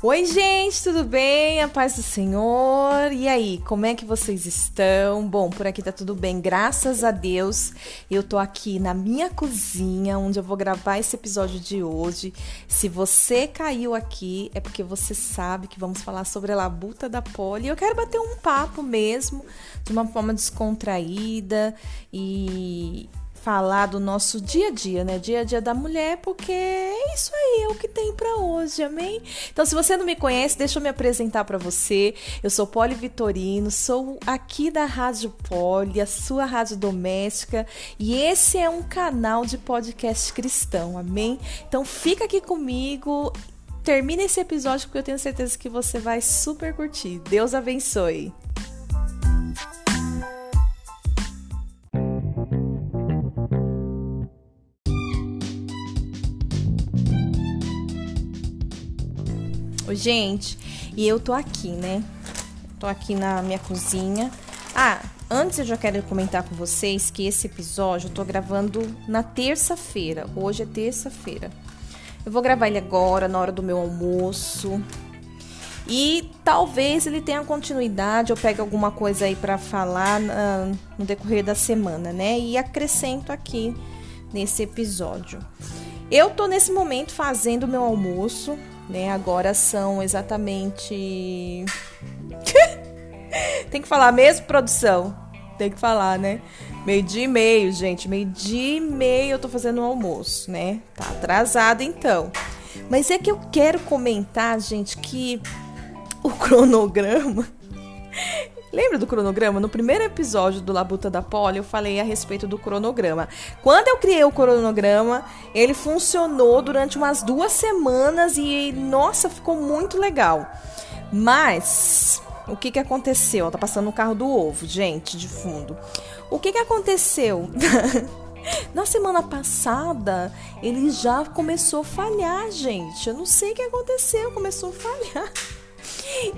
Oi, gente, tudo bem? A paz do Senhor. E aí, como é que vocês estão? Bom, por aqui tá tudo bem, graças a Deus. Eu tô aqui na minha cozinha, onde eu vou gravar esse episódio de hoje. Se você caiu aqui, é porque você sabe que vamos falar sobre a labuta da poli. Eu quero bater um papo mesmo, de uma forma descontraída e falar do nosso dia a dia, né? Dia a dia da mulher, porque é isso aí, é o que tem para hoje, amém? Então, se você não me conhece, deixa eu me apresentar para você. Eu sou Poli Vitorino, sou aqui da Rádio Poli, a sua rádio doméstica, e esse é um canal de podcast cristão, amém? Então, fica aqui comigo. Termina esse episódio porque eu tenho certeza que você vai super curtir. Deus abençoe. Gente, e eu tô aqui, né? Tô aqui na minha cozinha. Ah, antes eu já quero comentar com vocês que esse episódio eu tô gravando na terça-feira. Hoje é terça-feira. Eu vou gravar ele agora, na hora do meu almoço. E talvez ele tenha continuidade, eu pegue alguma coisa aí para falar uh, no decorrer da semana, né? E acrescento aqui nesse episódio. Eu tô nesse momento fazendo meu almoço, né? Agora são exatamente. Tem que falar mesmo, produção? Tem que falar, né? Meio dia e meio, gente. Meio dia e meio eu tô fazendo o um almoço, né? Tá atrasado então. Mas é que eu quero comentar, gente, que o cronograma Lembra do cronograma? No primeiro episódio do Labuta da Poli, eu falei a respeito do cronograma. Quando eu criei o cronograma, ele funcionou durante umas duas semanas e, nossa, ficou muito legal. Mas, o que que aconteceu? Tá passando o carro do ovo, gente, de fundo. O que que aconteceu? Na semana passada, ele já começou a falhar, gente. Eu não sei o que aconteceu, começou a falhar.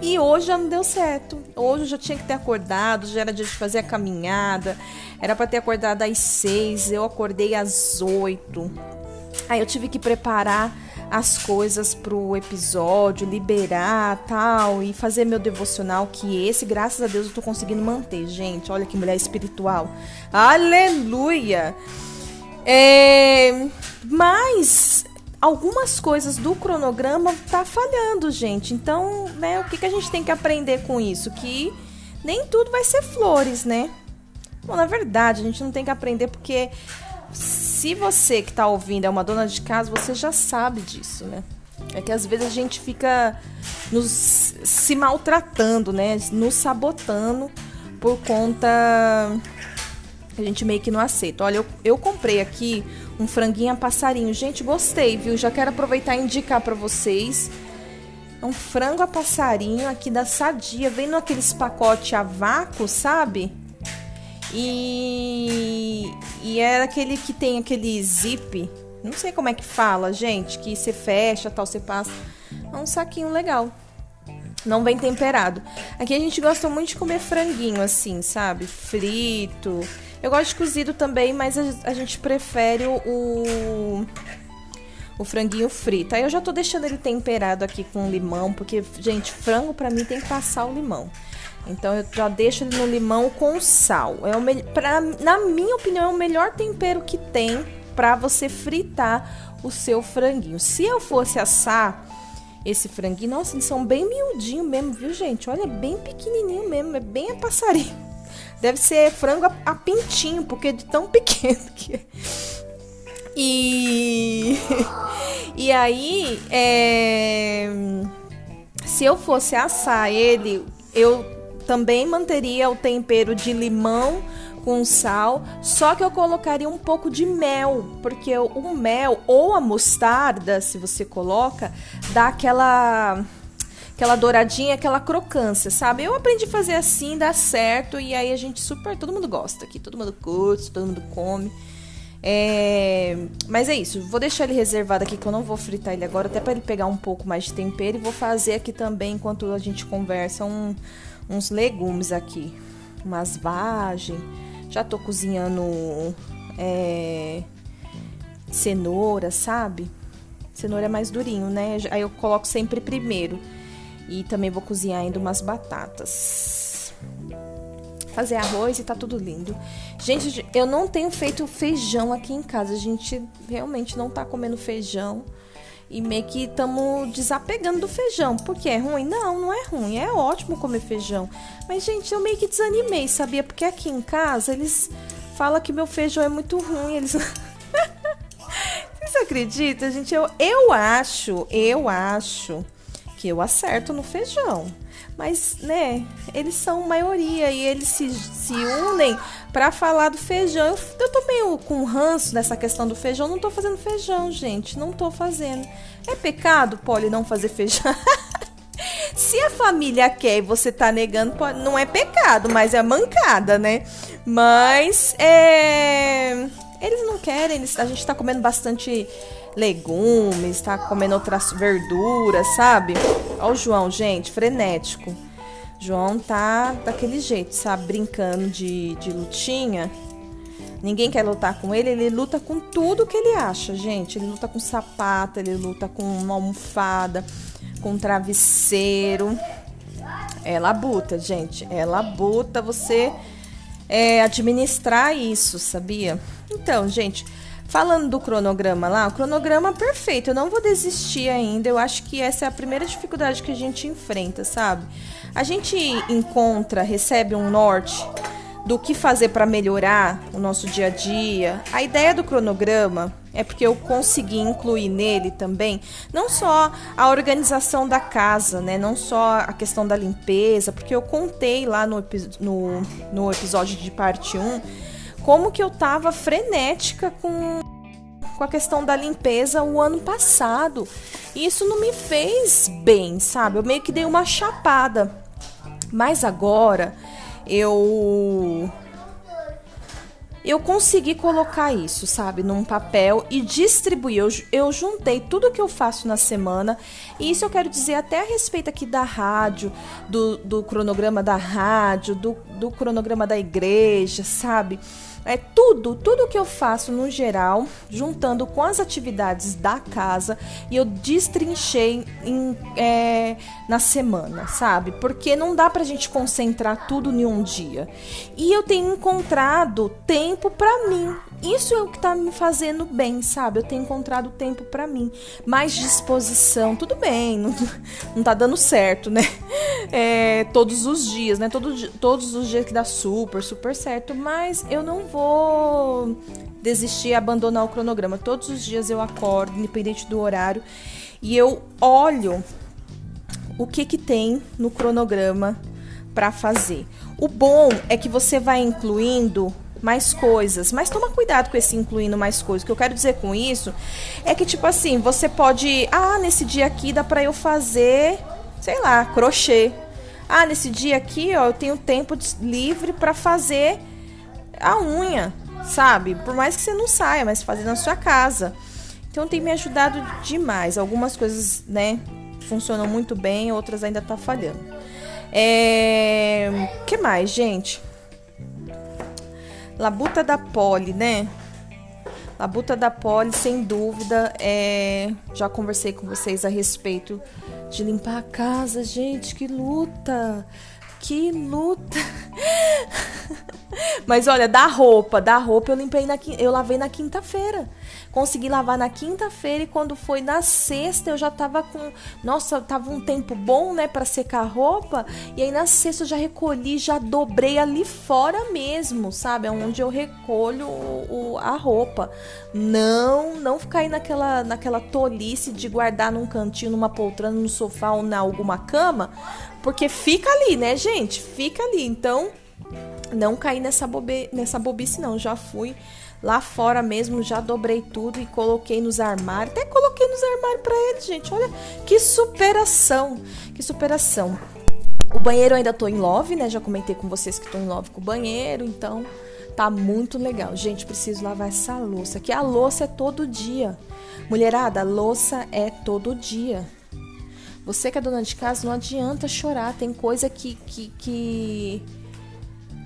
E hoje já não deu certo. Hoje eu já tinha que ter acordado, já era dia de fazer a caminhada. Era para ter acordado às seis, eu acordei às oito. Aí eu tive que preparar as coisas pro episódio, liberar tal e fazer meu devocional que esse, graças a Deus, eu tô conseguindo manter, gente. Olha que mulher espiritual. Aleluia. É, mas algumas coisas do cronograma tá falhando, gente. Então, né, o que, que a gente tem que aprender com isso? Que nem tudo vai ser flores, né? Bom, na verdade, a gente não tem que aprender porque se você que tá ouvindo é uma dona de casa, você já sabe disso, né? É que às vezes a gente fica nos se maltratando, né? Nos sabotando por conta a gente meio que não aceita. Olha, eu, eu comprei aqui um franguinho a passarinho. Gente, gostei, viu? Já quero aproveitar e indicar para vocês. É um frango a passarinho aqui da Sadia. Vem naqueles pacotes a vácuo, sabe? E, e é aquele que tem aquele zip. Não sei como é que fala, gente. Que você fecha, tal, você passa. É um saquinho legal. Não vem temperado. Aqui a gente gosta muito de comer franguinho assim, sabe? Frito. Eu gosto de cozido também, mas a, gente prefere o, o franguinho frito. Aí eu já tô deixando ele temperado aqui com limão, porque, gente, frango para mim tem que passar o limão. Então eu já deixo ele no limão com sal. É o pra, na minha opinião, é o melhor tempero que tem para você fritar o seu franguinho. Se eu fosse assar esse franguinho, nossa, eles são bem miudinho mesmo, viu, gente? Olha, bem pequenininho mesmo, é bem a passarinho. Deve ser frango a, a pintinho, porque é de tão pequeno que é. E. e aí, é, se eu fosse assar ele, eu também manteria o tempero de limão com sal, só que eu colocaria um pouco de mel, porque o mel ou a mostarda, se você coloca, dá aquela aquela douradinha, aquela crocância, sabe? Eu aprendi a fazer assim, dá certo, e aí a gente super, todo mundo gosta aqui, todo mundo curte, todo mundo come. É... Mas é isso, vou deixar ele reservado aqui que eu não vou fritar ele agora, até para ele pegar um pouco mais de tempero. E vou fazer aqui também, enquanto a gente conversa, um, uns legumes aqui, umas vagem. Já tô cozinhando é... cenoura, sabe? Cenoura é mais durinho, né? Aí eu coloco sempre primeiro. E também vou cozinhar ainda umas batatas. Fazer arroz e tá tudo lindo. Gente, eu não tenho feito feijão aqui em casa. A gente realmente não tá comendo feijão. E meio que estamos desapegando do feijão. Porque é ruim? Não, não é ruim. É ótimo comer feijão. Mas, gente, eu meio que desanimei, sabia? Porque aqui em casa eles falam que meu feijão é muito ruim. Eles. Você acredita, gente? Eu, eu acho, eu acho que eu acerto no feijão. Mas, né, eles são maioria e eles se, se unem para falar do feijão. Eu, eu tô meio com ranço nessa questão do feijão. Não tô fazendo feijão, gente. Não tô fazendo. É pecado, Polly, não fazer feijão? Se a família quer e você tá negando, não é pecado, mas é mancada, né? Mas é eles não querem, a gente tá comendo bastante legumes, tá comendo outras verduras, sabe? Ó o João, gente, frenético. João tá daquele jeito, sabe? Brincando de, de lutinha. Ninguém quer lutar com ele, ele luta com tudo que ele acha, gente. Ele luta com sapato, ele luta com uma almofada, com um travesseiro. É labuta, gente. É labuta você é, administrar isso, sabia? Então, gente, falando do cronograma lá, o cronograma perfeito, eu não vou desistir ainda. Eu acho que essa é a primeira dificuldade que a gente enfrenta, sabe? A gente encontra, recebe um norte do que fazer para melhorar o nosso dia a dia. A ideia do cronograma é porque eu consegui incluir nele também não só a organização da casa, né? Não só a questão da limpeza, porque eu contei lá no, no, no episódio de parte 1 como que eu tava frenética com, com a questão da limpeza o ano passado. E isso não me fez bem, sabe? Eu meio que dei uma chapada. Mas agora eu eu consegui colocar isso, sabe, num papel e distribuir. Eu, eu juntei tudo que eu faço na semana. E isso eu quero dizer até a respeito aqui da rádio, do, do cronograma da rádio, do, do cronograma da igreja, sabe? É tudo, tudo que eu faço no geral, juntando com as atividades da casa e eu destrinchei em, é, na semana, sabe? Porque não dá pra gente concentrar tudo em um dia. E eu tenho encontrado tempo para mim. Isso é o que tá me fazendo bem, sabe? Eu tenho encontrado tempo para mim, mais disposição. Tudo bem, não, não tá dando certo, né? É, todos os dias, né? Todo, todos os dias que dá super, super certo, mas eu não vou desistir, abandonar o cronograma. Todos os dias eu acordo, independente do horário, e eu olho o que que tem no cronograma para fazer. O bom é que você vai incluindo mais coisas, mas toma cuidado com esse incluindo mais coisas. O que eu quero dizer com isso é que tipo assim, você pode, ah, nesse dia aqui dá para eu fazer, sei lá, crochê. Ah, nesse dia aqui, ó, eu tenho tempo livre para fazer a unha, sabe? Por mais que você não saia, mas fazer na sua casa. Então tem me ajudado demais. Algumas coisas, né, funcionam muito bem, outras ainda tá falhando. É, que mais, gente? Labuta da Poli, né? Labuta da Poli, sem dúvida, é... já conversei com vocês a respeito de limpar a casa, gente, que luta! Que luta! Mas olha, da roupa, da roupa eu limpei na eu lavei na quinta-feira. Consegui lavar na quinta-feira e quando foi na sexta eu já tava com, nossa, tava um tempo bom, né, para secar a roupa. E aí na sexta eu já recolhi, já dobrei ali fora mesmo, sabe? Onde eu recolho o, o, a roupa. Não, não ficar aí naquela naquela tolice de guardar num cantinho, numa poltrona, no sofá ou na alguma cama, porque fica ali, né, gente? Fica ali. Então, não caí nessa, bobe, nessa bobice, não. Já fui lá fora mesmo, já dobrei tudo e coloquei nos armários. Até coloquei nos armários para eles, gente. Olha que superação. Que superação. O banheiro ainda tô em love, né? Já comentei com vocês que tô em love com o banheiro, então tá muito legal. Gente, preciso lavar essa louça, que a louça é todo dia. Mulherada, a louça é todo dia. Você que é dona de casa, não adianta chorar. Tem coisa que, que, que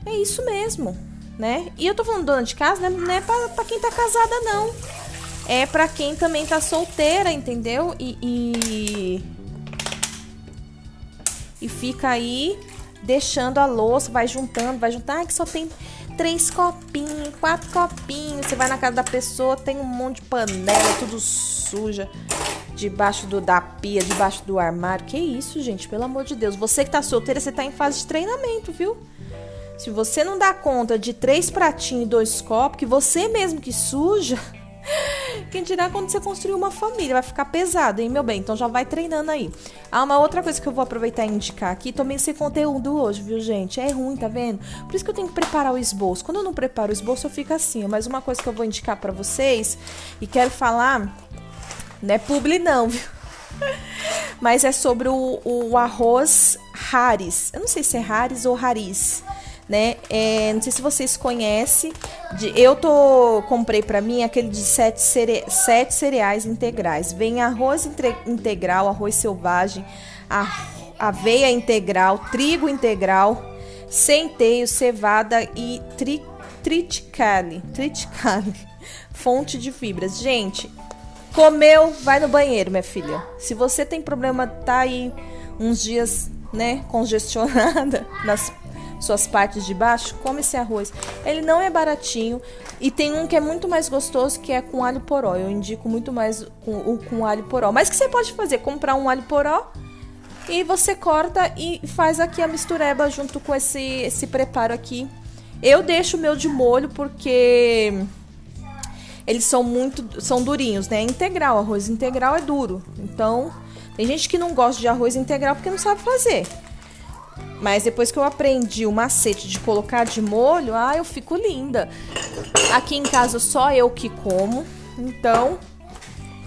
é isso mesmo, né? E eu tô falando dona de casa, né? não é pra, pra quem tá casada, não. é para quem também tá solteira, entendeu? E, e, e fica aí deixando a louça, vai juntando, vai juntando. Ah, que só tem três copinhos, quatro copinhos. Você vai na casa da pessoa, tem um monte de panela, tudo suja. Debaixo do, da pia, debaixo do armário. Que isso, gente? Pelo amor de Deus. Você que tá solteira, você tá em fase de treinamento, viu? Se você não dá conta de três pratinhos e dois copos, que você mesmo que suja, quem dirá quando você construir uma família? Vai ficar pesado, hein, meu bem? Então já vai treinando aí. Ah, uma outra coisa que eu vou aproveitar e indicar aqui, tomei esse conteúdo hoje, viu, gente? É ruim, tá vendo? Por isso que eu tenho que preparar o esboço. Quando eu não preparo o esboço, eu fico assim. Mas uma coisa que eu vou indicar para vocês e quero falar, não é publi não, viu? Mas é sobre o, o arroz Haris. Eu não sei se é Haris ou Haris né? É, não sei se vocês conhecem. De, eu tô comprei para mim aquele de sete, cere, sete cereais integrais. Vem arroz entre, integral, arroz selvagem, a, aveia integral, trigo integral, centeio, cevada e tri, triticale, triticale, fonte de fibras. Gente, comeu, vai no banheiro, minha filha. Se você tem problema, tá aí uns dias, né, congestionada nas suas partes de baixo, come esse arroz. Ele não é baratinho e tem um que é muito mais gostoso que é com alho poró. Eu indico muito mais com, o com alho poró. Mas o que você pode fazer? Comprar um alho poró e você corta e faz aqui a mistureba junto com esse, esse preparo aqui. Eu deixo o meu de molho porque eles são muito são durinhos, né? Integral, arroz integral é duro. Então, tem gente que não gosta de arroz integral porque não sabe fazer. Mas depois que eu aprendi o macete de colocar de molho, ah, eu fico linda. Aqui em casa só eu que como, então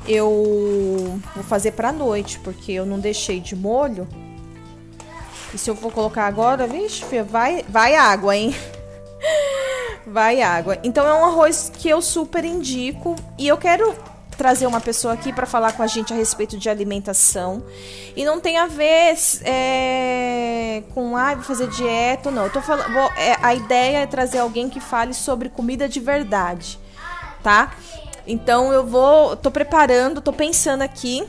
eu vou fazer pra noite, porque eu não deixei de molho. E se eu for colocar agora, vixe, vai, vai água, hein? Vai água. Então é um arroz que eu super indico e eu quero trazer uma pessoa aqui para falar com a gente a respeito de alimentação. E não tem a ver é, com, ah, vou fazer dieta, não. Eu tô falando, vou, é, a ideia é trazer alguém que fale sobre comida de verdade, tá? Então eu vou, tô preparando, tô pensando aqui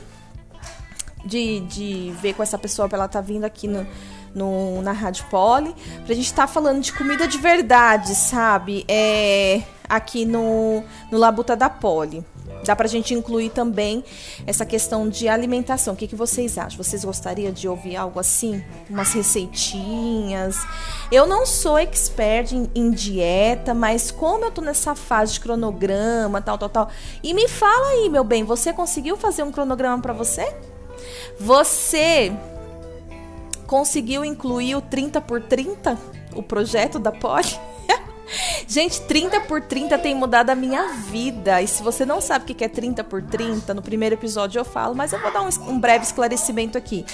de, de ver com essa pessoa pra ela tá vindo aqui no, no, na Rádio Poli, pra gente estar tá falando de comida de verdade, sabe? É, aqui no, no Labuta da Poli. Dá pra gente incluir também essa questão de alimentação. O que, que vocês acham? Vocês gostariam de ouvir algo assim? Umas receitinhas? Eu não sou expert em, em dieta, mas como eu tô nessa fase de cronograma, tal, tal, tal. E me fala aí, meu bem, você conseguiu fazer um cronograma para você? Você conseguiu incluir o 30 por 30? O projeto da Poli? Gente, 30 por 30 tem mudado a minha vida. E se você não sabe o que é 30 por 30, no primeiro episódio eu falo, mas eu vou dar um, um breve esclarecimento aqui.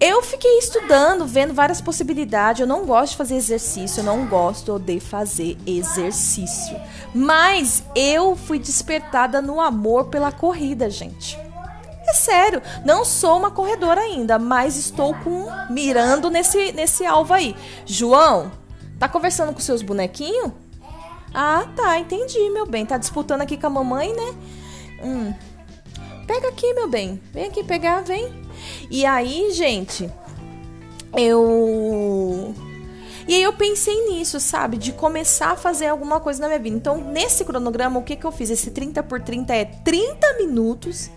Eu fiquei estudando, vendo várias possibilidades. Eu não gosto de fazer exercício, eu não gosto de fazer exercício. Mas eu fui despertada no amor pela corrida, gente. É sério, não sou uma corredora ainda, mas estou com mirando nesse nesse alvo aí. João, Tá conversando com seus bonequinhos? Ah, tá, entendi, meu bem. Tá disputando aqui com a mamãe, né? Hum. Pega aqui, meu bem. Vem aqui pegar, vem. E aí, gente, eu. E aí eu pensei nisso, sabe? De começar a fazer alguma coisa na minha vida. Então, nesse cronograma, o que, que eu fiz? Esse 30 por 30 é 30 minutos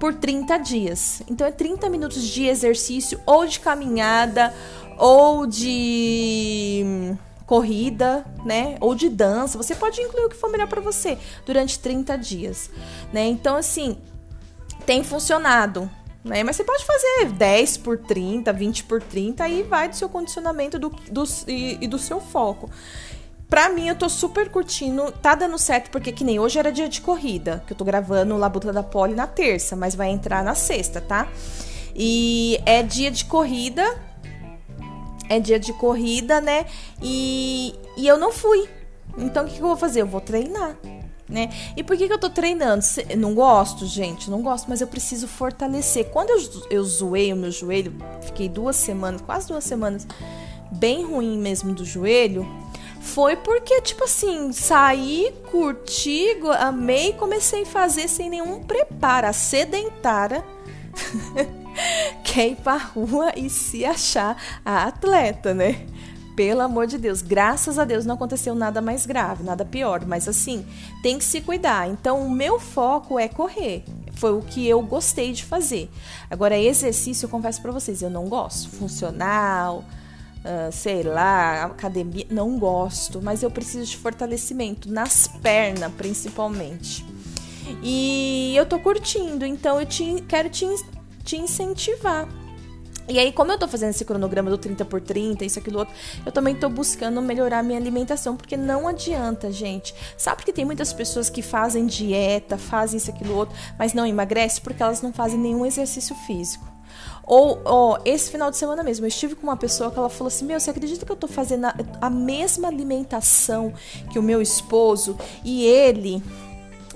por 30 dias. Então, é 30 minutos de exercício ou de caminhada ou de corrida, né? Ou de dança. Você pode incluir o que for melhor para você durante 30 dias, né? Então, assim, tem funcionado. Né? Mas você pode fazer 10 por 30, 20 por 30, aí vai do seu condicionamento do, do, e, e do seu foco. Pra mim, eu tô super curtindo. Tá dando certo, porque que nem hoje era dia de corrida, que eu tô gravando Labuta da Poli na terça, mas vai entrar na sexta, tá? E é dia de corrida, é dia de corrida, né? E, e eu não fui. Então o que, que eu vou fazer? Eu vou treinar. Né? E por que, que eu tô treinando? Não gosto, gente, não gosto, mas eu preciso fortalecer. Quando eu, eu zoei o meu joelho, fiquei duas semanas, quase duas semanas, bem ruim mesmo do joelho, foi porque, tipo assim, saí, curti, amei, comecei a fazer sem nenhum preparo. Sedentária quer ir pra rua e se achar a atleta, né? Pelo amor de Deus, graças a Deus não aconteceu nada mais grave, nada pior, mas assim, tem que se cuidar. Então, o meu foco é correr. Foi o que eu gostei de fazer. Agora, exercício, eu confesso para vocês, eu não gosto. Funcional, uh, sei lá, academia, não gosto, mas eu preciso de fortalecimento nas pernas, principalmente. E eu tô curtindo, então eu te, quero te, te incentivar e aí, como eu tô fazendo esse cronograma do 30 por 30, isso, aquilo, outro, eu também tô buscando melhorar minha alimentação, porque não adianta, gente. Sabe que tem muitas pessoas que fazem dieta, fazem isso, aquilo, outro, mas não emagrecem porque elas não fazem nenhum exercício físico. Ou, ó, esse final de semana mesmo, eu estive com uma pessoa que ela falou assim: Meu, você acredita que eu tô fazendo a, a mesma alimentação que o meu esposo e ele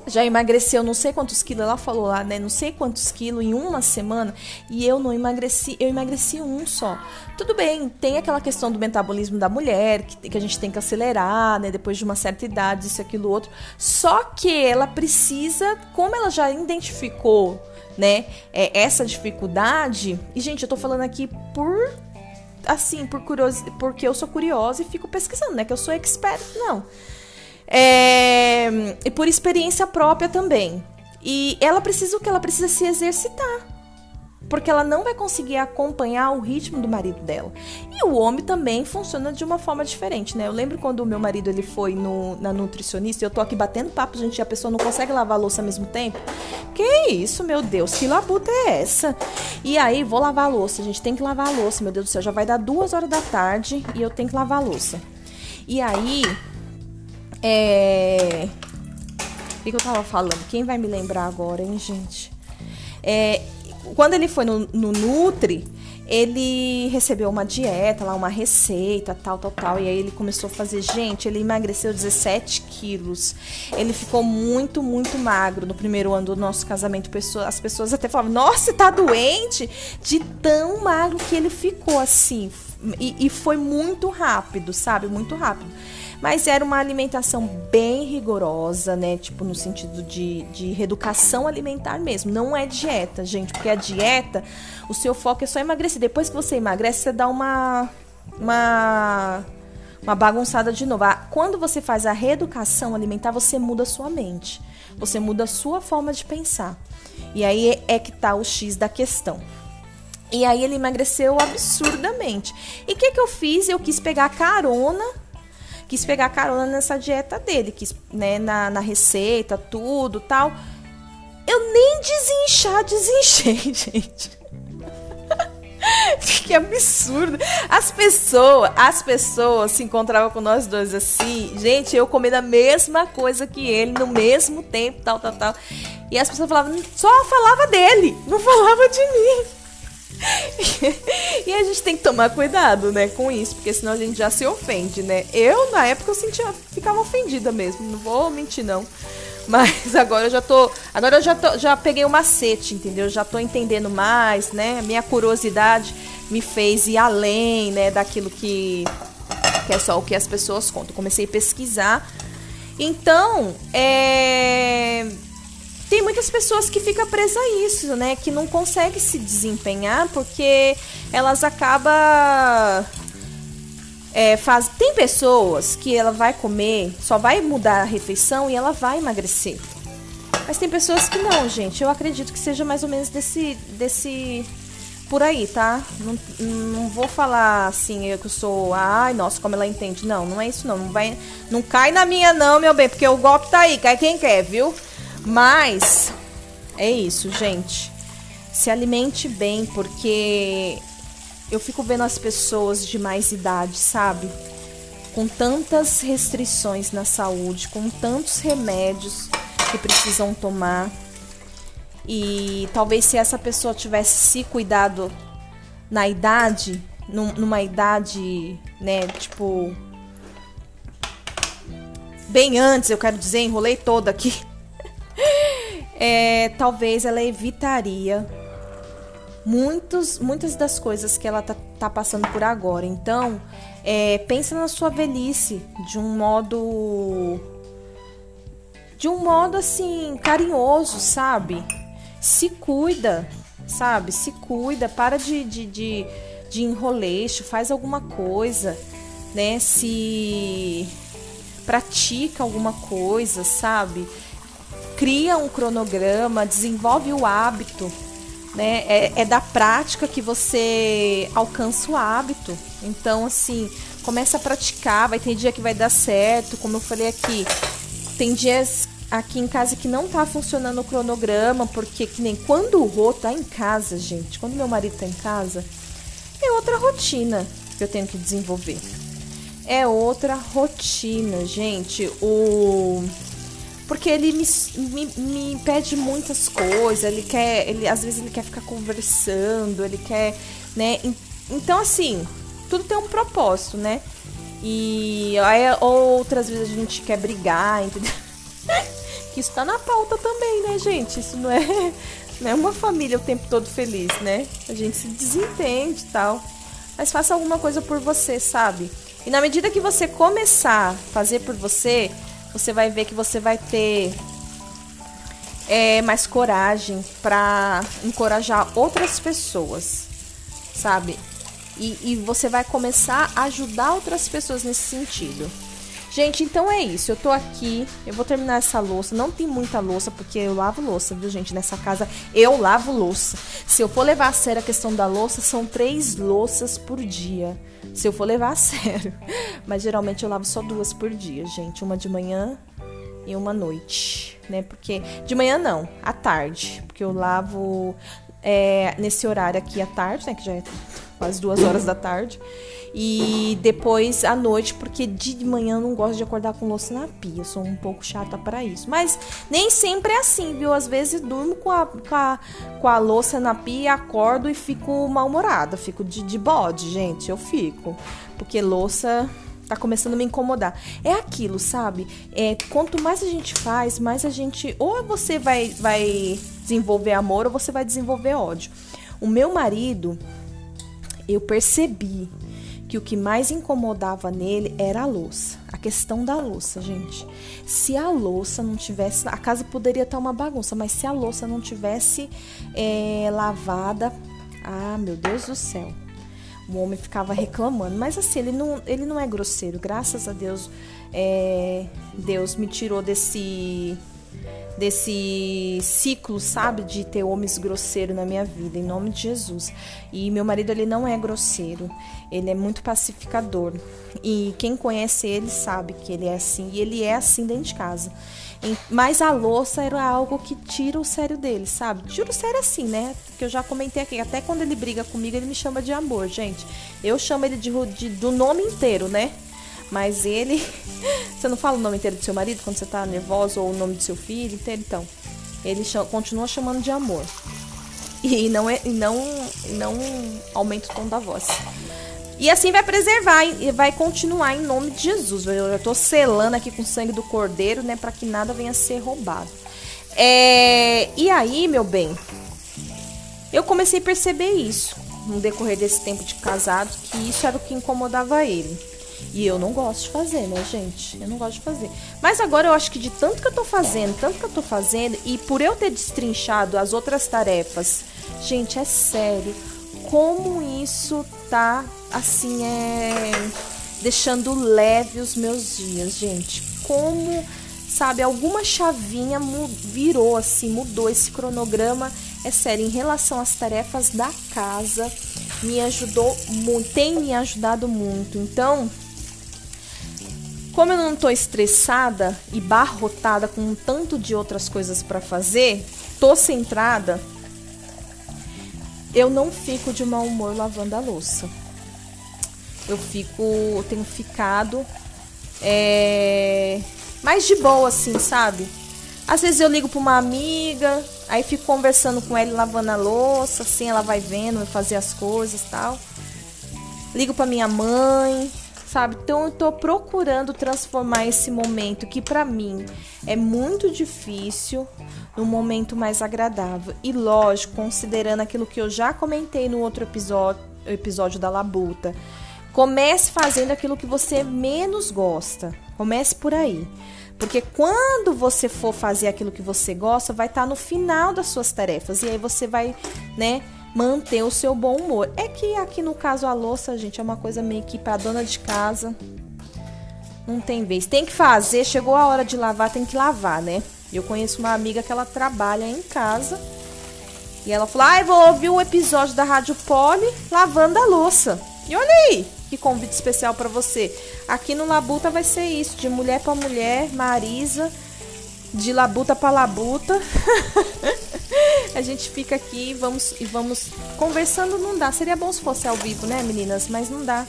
já emagreceu não sei quantos quilos, ela falou lá, né? Não sei quantos quilos em uma semana e eu não emagreci, eu emagreci um só. Tudo bem, tem aquela questão do metabolismo da mulher, que, que a gente tem que acelerar, né? Depois de uma certa idade, isso, aquilo, outro. Só que ela precisa, como ela já identificou, né? É, essa dificuldade, e gente, eu tô falando aqui por assim, por curiosidade, porque eu sou curiosa e fico pesquisando, né? Que eu sou expert, não. É, e por experiência própria também. E ela precisa o que? Ela precisa se exercitar. Porque ela não vai conseguir acompanhar o ritmo do marido dela. E o homem também funciona de uma forma diferente, né? Eu lembro quando o meu marido ele foi no, na nutricionista, eu tô aqui batendo papo, gente, e a pessoa não consegue lavar a louça ao mesmo tempo. Que isso, meu Deus, que labuta é essa? E aí, vou lavar a louça, a gente tem que lavar a louça, meu Deus do céu, já vai dar duas horas da tarde e eu tenho que lavar a louça. E aí, é. O que, eu tava falando? Quem vai me lembrar agora, hein, gente? É, quando ele foi no, no Nutri, ele recebeu uma dieta lá, uma receita, tal, tal, tal. E aí ele começou a fazer. Gente, ele emagreceu 17 quilos. Ele ficou muito, muito magro no primeiro ano do nosso casamento. As pessoas até falavam: Nossa, tá doente? De tão magro que ele ficou assim. E, e foi muito rápido, sabe? Muito rápido. Mas era uma alimentação bem rigorosa, né? Tipo, no sentido de, de reeducação alimentar mesmo. Não é dieta, gente, porque a dieta, o seu foco é só emagrecer. Depois que você emagrece, você dá uma. Uma uma bagunçada de novo. Quando você faz a reeducação alimentar, você muda a sua mente. Você muda a sua forma de pensar. E aí é que tá o X da questão. E aí ele emagreceu absurdamente. E o que, que eu fiz? Eu quis pegar carona quis pegar carona nessa dieta dele, quis, né, na, na receita, tudo tal. Eu nem desinchar, desinchei, gente. que absurdo. As pessoas, as pessoas se encontravam com nós dois assim, gente, eu comendo a mesma coisa que ele no mesmo tempo, tal, tal, tal. E as pessoas falavam, só falava dele, não falava de mim. e a gente tem que tomar cuidado, né, com isso, porque senão a gente já se ofende, né? Eu, na época, eu sentia, ficava ofendida mesmo, não vou mentir, não. Mas agora eu já tô. Agora eu já, tô, já peguei o macete, entendeu? Já tô entendendo mais, né? Minha curiosidade me fez ir além, né? Daquilo que, que é só o que as pessoas contam. Comecei a pesquisar. Então, é tem muitas pessoas que ficam presas a isso, né? Que não conseguem se desempenhar porque elas acabam. É, faz... Tem pessoas que ela vai comer, só vai mudar a refeição e ela vai emagrecer. Mas tem pessoas que não, gente. Eu acredito que seja mais ou menos desse. desse por aí, tá? Não, não vou falar assim, eu que sou, ai, nossa, como ela entende. Não, não é isso não. Não vai, não cai na minha não, meu bem, porque o golpe tá aí, cai quem quer, viu? Mas é isso, gente. Se alimente bem, porque eu fico vendo as pessoas de mais idade, sabe? Com tantas restrições na saúde, com tantos remédios que precisam tomar. E talvez se essa pessoa tivesse se cuidado na idade, numa idade, né, tipo. Bem antes, eu quero dizer, enrolei toda aqui é, talvez ela evitaria muitos, muitas das coisas que ela tá tá passando por agora. Então, é, pensa na sua velhice de um modo. De um modo assim, carinhoso, sabe? Se cuida, sabe? Se cuida, para de, de, de, de enroleixo, faz alguma coisa, né? Se pratica alguma coisa, sabe? Cria um cronograma, desenvolve o hábito, né? É, é da prática que você alcança o hábito. Então, assim, começa a praticar, vai ter dia que vai dar certo, como eu falei aqui. Tem dias aqui em casa que não tá funcionando o cronograma, porque que nem quando o Rô tá em casa, gente, quando meu marido tá em casa, é outra rotina que eu tenho que desenvolver. É outra rotina, gente. O porque ele me, me, me pede muitas coisas, ele quer, ele às vezes ele quer ficar conversando, ele quer, né? Então assim, tudo tem um propósito, né? E aí outras vezes a gente quer brigar, entendeu? que isso tá na pauta também, né, gente? Isso não é, não é uma família o tempo todo feliz, né? A gente se desentende e tal. Mas faça alguma coisa por você, sabe? E na medida que você começar a fazer por você, você vai ver que você vai ter é, mais coragem para encorajar outras pessoas, sabe? E, e você vai começar a ajudar outras pessoas nesse sentido. Gente, então é isso. Eu tô aqui. Eu vou terminar essa louça. Não tem muita louça, porque eu lavo louça, viu, gente? Nessa casa eu lavo louça. Se eu for levar a sério a questão da louça, são três louças por dia. Se eu for levar a sério. Mas geralmente eu lavo só duas por dia, gente. Uma de manhã e uma noite, né? Porque de manhã não, à tarde. Porque eu lavo é, nesse horário aqui à tarde, né? Que já é quase duas horas da tarde. E depois à noite, porque de manhã eu não gosto de acordar com louça na pia. Eu sou um pouco chata para isso. Mas nem sempre é assim, viu? Às vezes durmo com a, com a, com a louça na pia, acordo e fico mal-humorada. Fico de, de bode, gente. Eu fico. Porque louça tá começando a me incomodar. É aquilo, sabe? É, quanto mais a gente faz, mais a gente. Ou você vai, vai desenvolver amor ou você vai desenvolver ódio. O meu marido, eu percebi que o que mais incomodava nele era a louça. A questão da louça, gente. Se a louça não tivesse. A casa poderia estar uma bagunça, mas se a louça não tivesse é, lavada. Ah, meu Deus do céu. O homem ficava reclamando. Mas assim, ele não, ele não é grosseiro. Graças a Deus, é, Deus me tirou desse desse ciclo, sabe, de ter homens grosseiros na minha vida, em nome de Jesus. E meu marido ele não é grosseiro, ele é muito pacificador. E quem conhece ele sabe que ele é assim, e ele é assim dentro de casa. Mas a louça era algo que tira o sério dele, sabe? Tira o sério assim, né? Que eu já comentei aqui. Até quando ele briga comigo, ele me chama de amor, gente. Eu chamo ele de, de do nome inteiro, né? Mas ele. Você não fala o nome inteiro do seu marido quando você tá nervosa ou o nome do seu filho inteiro? Então, ele continua chamando de amor. E não, é, não, não aumenta o tom da voz. E assim vai preservar e vai continuar em nome de Jesus. Eu já tô selando aqui com o sangue do cordeiro, né? para que nada venha a ser roubado. É, e aí, meu bem, eu comecei a perceber isso no decorrer desse tempo de casado, que isso era o que incomodava ele. E eu não gosto de fazer, né, gente? Eu não gosto de fazer. Mas agora eu acho que de tanto que eu tô fazendo, tanto que eu tô fazendo, e por eu ter destrinchado as outras tarefas, gente, é sério, como isso tá assim, é. deixando leve os meus dias, gente. Como, sabe, alguma chavinha virou assim, mudou esse cronograma. É sério, em relação às tarefas da casa, me ajudou muito, tem me ajudado muito. Então, como eu não estou estressada e barrotada com um tanto de outras coisas para fazer, tô centrada, eu não fico de mau humor lavando a louça. Eu fico, eu tenho ficado é, mais de boa assim, sabe? Às vezes eu ligo para uma amiga, aí fico conversando com ela lavando a louça, assim ela vai vendo, vai fazer as coisas, tal. Ligo para minha mãe, sabe? Então eu tô procurando transformar esse momento que para mim é muito difícil num momento mais agradável. E lógico, considerando aquilo que eu já comentei no outro episódio, episódio da labuta. Comece fazendo aquilo que você menos gosta. Comece por aí. Porque quando você for fazer aquilo que você gosta, vai estar tá no final das suas tarefas. E aí você vai, né, manter o seu bom humor. É que aqui no caso a louça, gente, é uma coisa meio que para dona de casa. Não tem vez. Tem que fazer, chegou a hora de lavar, tem que lavar, né? Eu conheço uma amiga que ela trabalha em casa. E ela falou: "Ai, ah, vou ouvir o episódio da Rádio Poli lavando a louça". E olha aí, que convite especial para você. Aqui no Labuta vai ser isso, de mulher para mulher, Marisa, de Labuta para Labuta. a gente fica aqui vamos, e vamos conversando. Não dá. Seria bom se fosse ao vivo, né, meninas? Mas não dá.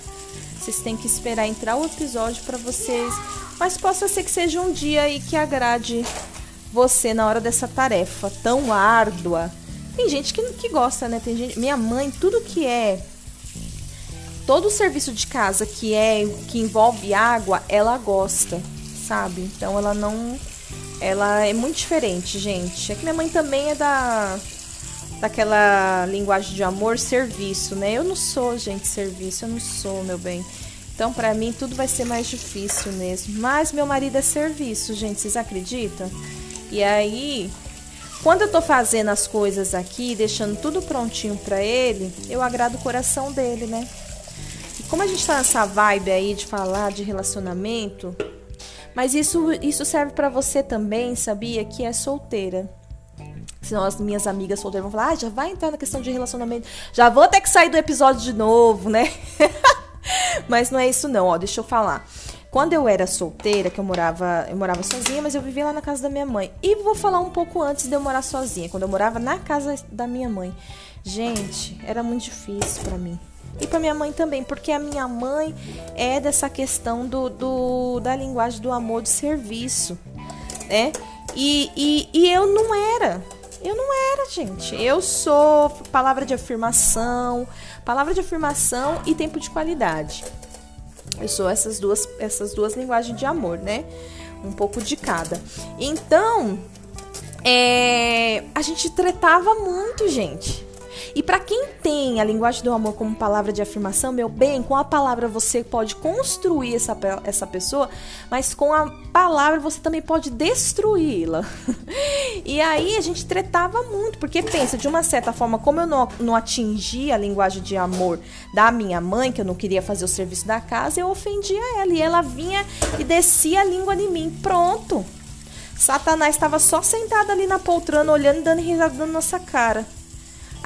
Vocês têm que esperar entrar o episódio para vocês. Mas possa ser que seja um dia aí que agrade você na hora dessa tarefa tão árdua. Tem gente que, que gosta, né? Tem gente. Minha mãe, tudo que é. Todo o serviço de casa que é que envolve água, ela gosta, sabe? Então ela não ela é muito diferente, gente. É que minha mãe também é da daquela linguagem de amor, serviço, né? Eu não sou, gente, serviço, eu não sou, meu bem. Então, para mim, tudo vai ser mais difícil mesmo. Mas meu marido é serviço, gente, vocês acreditam? E aí, quando eu tô fazendo as coisas aqui, deixando tudo prontinho para ele, eu agrado o coração dele, né? E como a gente tá nessa vibe aí de falar de relacionamento, mas isso, isso serve para você também, sabia? Que é solteira. Senão as minhas amigas solteiras vão falar, ah, já vai entrar na questão de relacionamento. Já vou ter que sair do episódio de novo, né? mas não é isso não, ó, deixa eu falar. Quando eu era solteira, que eu morava, eu morava sozinha, mas eu vivia lá na casa da minha mãe. E vou falar um pouco antes de eu morar sozinha, quando eu morava na casa da minha mãe. Gente, era muito difícil para mim e para minha mãe também, porque a minha mãe é dessa questão do, do da linguagem do amor de serviço, né? E, e, e eu não era. Eu não era, gente. Eu sou palavra de afirmação, palavra de afirmação e tempo de qualidade. Eu sou essas duas, essas duas linguagens de amor, né? Um pouco de cada. Então, é, a gente tretava muito, gente. E para quem tem a linguagem do amor como palavra de afirmação, meu bem, com a palavra você pode construir essa, essa pessoa, mas com a palavra você também pode destruí-la. e aí a gente tretava muito, porque pensa, de uma certa forma, como eu não, não atingi a linguagem de amor da minha mãe, que eu não queria fazer o serviço da casa, eu ofendia ela. E ela vinha e descia a língua em mim. Pronto. Satanás estava só sentado ali na poltrona, olhando e dando risada na nossa cara.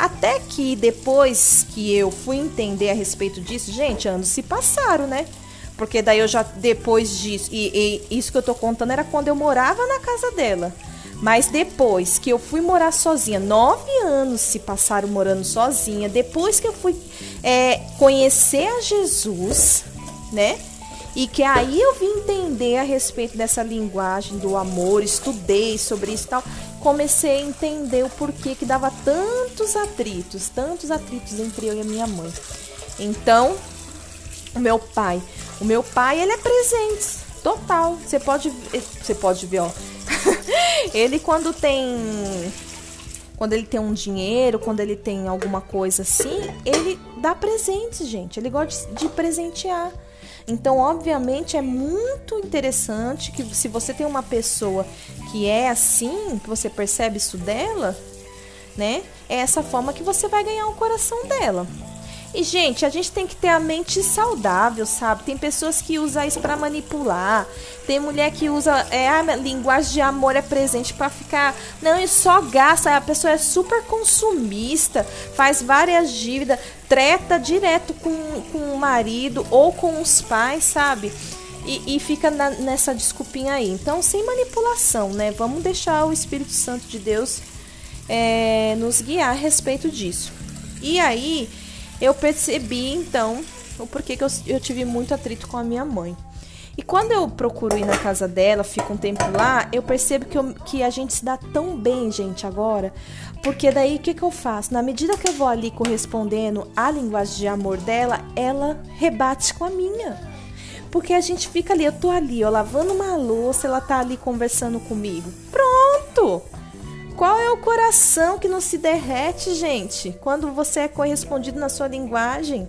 Até que depois que eu fui entender a respeito disso, gente, anos se passaram, né? Porque daí eu já, depois disso, e, e isso que eu tô contando era quando eu morava na casa dela. Mas depois que eu fui morar sozinha, nove anos se passaram morando sozinha, depois que eu fui é, conhecer a Jesus, né? E que aí eu vim entender a respeito dessa linguagem do amor, estudei sobre isso e tal comecei a entender o porquê que dava tantos atritos, tantos atritos entre eu e a minha mãe. Então, o meu pai, o meu pai, ele é presente, total. Você pode, você pode ver, ó. ele quando tem quando ele tem um dinheiro, quando ele tem alguma coisa assim, ele dá presentes, gente. Ele gosta de presentear. Então, obviamente, é muito interessante que se você tem uma pessoa que é assim, que você percebe isso dela, né? É essa forma que você vai ganhar o coração dela. E, gente, a gente tem que ter a mente saudável, sabe? Tem pessoas que usam isso para manipular. Tem mulher que usa é, a linguagem de amor é presente para ficar. Não, e só gasta. A pessoa é super consumista, faz várias dívidas, treta direto com, com o marido ou com os pais, sabe? E, e fica na, nessa desculpinha aí. Então, sem manipulação, né? Vamos deixar o Espírito Santo de Deus é, nos guiar a respeito disso. E aí eu percebi então o porquê que eu, eu tive muito atrito com a minha mãe. E quando eu procuro ir na casa dela, fico um tempo lá, eu percebo que, eu, que a gente se dá tão bem, gente, agora. Porque daí o que, que eu faço? Na medida que eu vou ali correspondendo à linguagem de amor dela, ela rebate com a minha. Porque a gente fica ali, eu tô ali, ó, lavando uma louça, ela tá ali conversando comigo. Pronto! Qual é o coração que não se derrete, gente, quando você é correspondido na sua linguagem?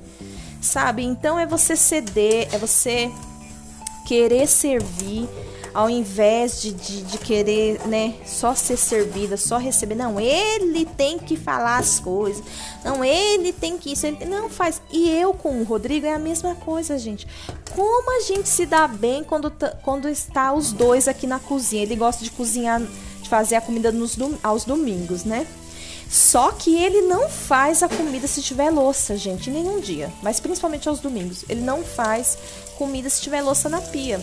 Sabe? Então é você ceder, é você querer servir, ao invés de, de, de, querer, né, só ser servida, só receber. Não, ele tem que falar as coisas. Não, ele tem que isso. Ele não faz. E eu com o Rodrigo é a mesma coisa, gente. Como a gente se dá bem quando, quando está os dois aqui na cozinha. Ele gosta de cozinhar, fazer a comida nos, aos domingos, né? Só que ele não faz a comida se tiver louça, gente, nenhum dia. Mas principalmente aos domingos. Ele não faz comida se tiver louça na pia.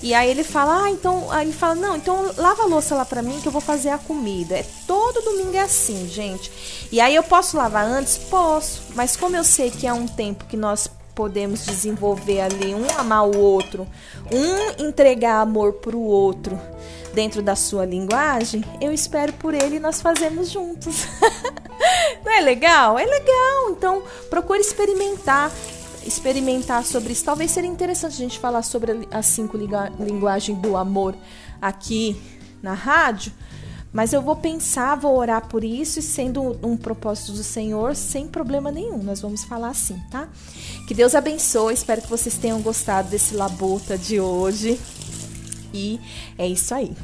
E aí ele fala, ah, então. Aí ele fala, não, então lava a louça lá pra mim que eu vou fazer a comida. É todo domingo é assim, gente. E aí eu posso lavar antes? Posso. Mas como eu sei que é um tempo que nós podemos desenvolver ali, um amar o outro, um entregar amor pro outro dentro da sua linguagem, eu espero por ele nós fazemos juntos. Não é legal? É legal. Então, procure experimentar experimentar sobre isso. Talvez seria interessante a gente falar sobre as cinco linguagens do amor aqui na rádio. Mas eu vou pensar, vou orar por isso e sendo um, propósito do Senhor, sem problema nenhum. Nós vamos falar assim, tá? Que Deus abençoe. Espero que vocês tenham gostado desse labuta de hoje. E é isso aí.